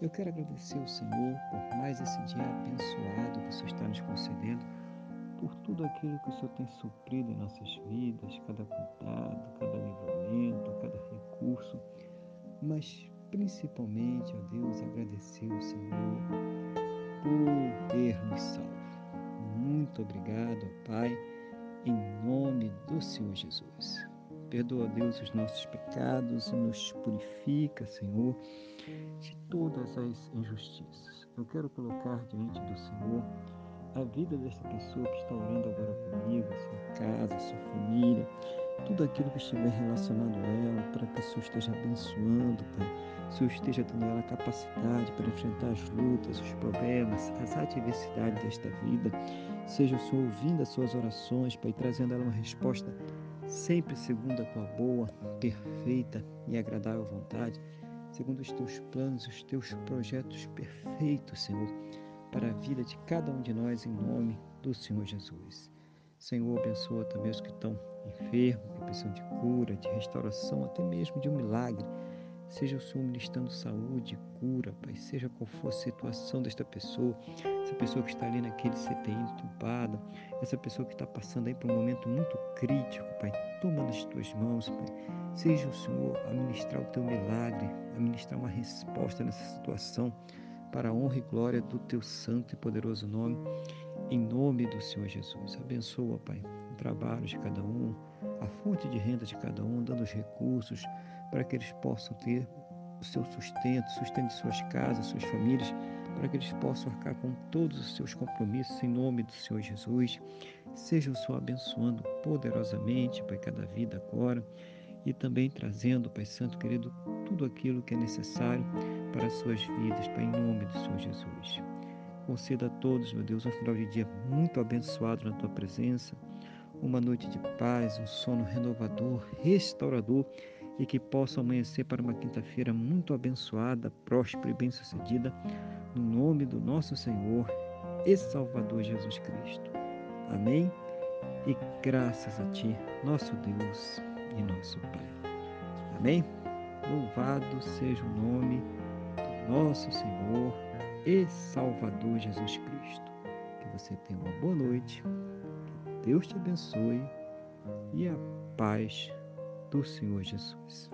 eu quero agradecer ao Senhor por mais esse dia abençoado que o Senhor está nos concedendo, por tudo aquilo que o Senhor tem suprido em nossas vidas, cada cuidado, cada livramento, cada recurso, mas principalmente, ó Deus, agradecer ao Senhor por ter nos salvo. Muito obrigado, Pai, em nome do Senhor Jesus. Perdoa, Deus, os nossos pecados e nos purifica, Senhor de todas as injustiças. Eu quero colocar diante do Senhor a vida dessa pessoa que está orando agora comigo, sua casa, sua família, tudo aquilo que estiver relacionado a ela, para que o Senhor esteja abençoando, Pai. O Senhor esteja dando a ela capacidade para enfrentar as lutas, os problemas, as adversidades desta vida. Seja o Senhor ouvindo as suas orações, Pai, trazendo a ela uma resposta sempre segundo a tua boa, perfeita e agradável vontade segundo os teus planos, os teus projetos perfeitos, Senhor, para a vida de cada um de nós, em nome do Senhor Jesus. Senhor, abençoa também os que estão enfermos, que precisam de cura, de restauração, até mesmo de um milagre. Seja o Senhor ministrando saúde, cura, Pai, seja qual for a situação desta pessoa, essa pessoa que está ali naquele CTI entubada, essa pessoa que está passando aí por um momento muito crítico, Pai, toma nas tuas mãos, Pai. Seja o Senhor a ministrar o teu milagre, a ministrar uma resposta nessa situação, para a honra e glória do teu santo e poderoso nome, em nome do Senhor Jesus. Abençoa, Pai, o trabalho de cada um, a fonte de renda de cada um, dando os recursos para que eles possam ter o seu sustento, sustento de suas casas, suas famílias, para que eles possam arcar com todos os seus compromissos em nome do Senhor Jesus. Seja o Senhor abençoando poderosamente, Pai, cada vida agora e também trazendo, Pai Santo querido, tudo aquilo que é necessário para as suas vidas, Pai, em nome do Senhor Jesus. Conceda a todos, meu Deus, um final de dia muito abençoado na tua presença, uma noite de paz, um sono renovador, restaurador e que possa amanhecer para uma quinta-feira muito abençoada, próspera e bem-sucedida, no nome do nosso Senhor e Salvador Jesus Cristo. Amém? E graças a Ti, nosso Deus e nosso Pai. Amém? Louvado seja o nome do nosso Senhor e Salvador Jesus Cristo. Que você tenha uma boa noite, que Deus te abençoe e a paz do Senhor Jesus.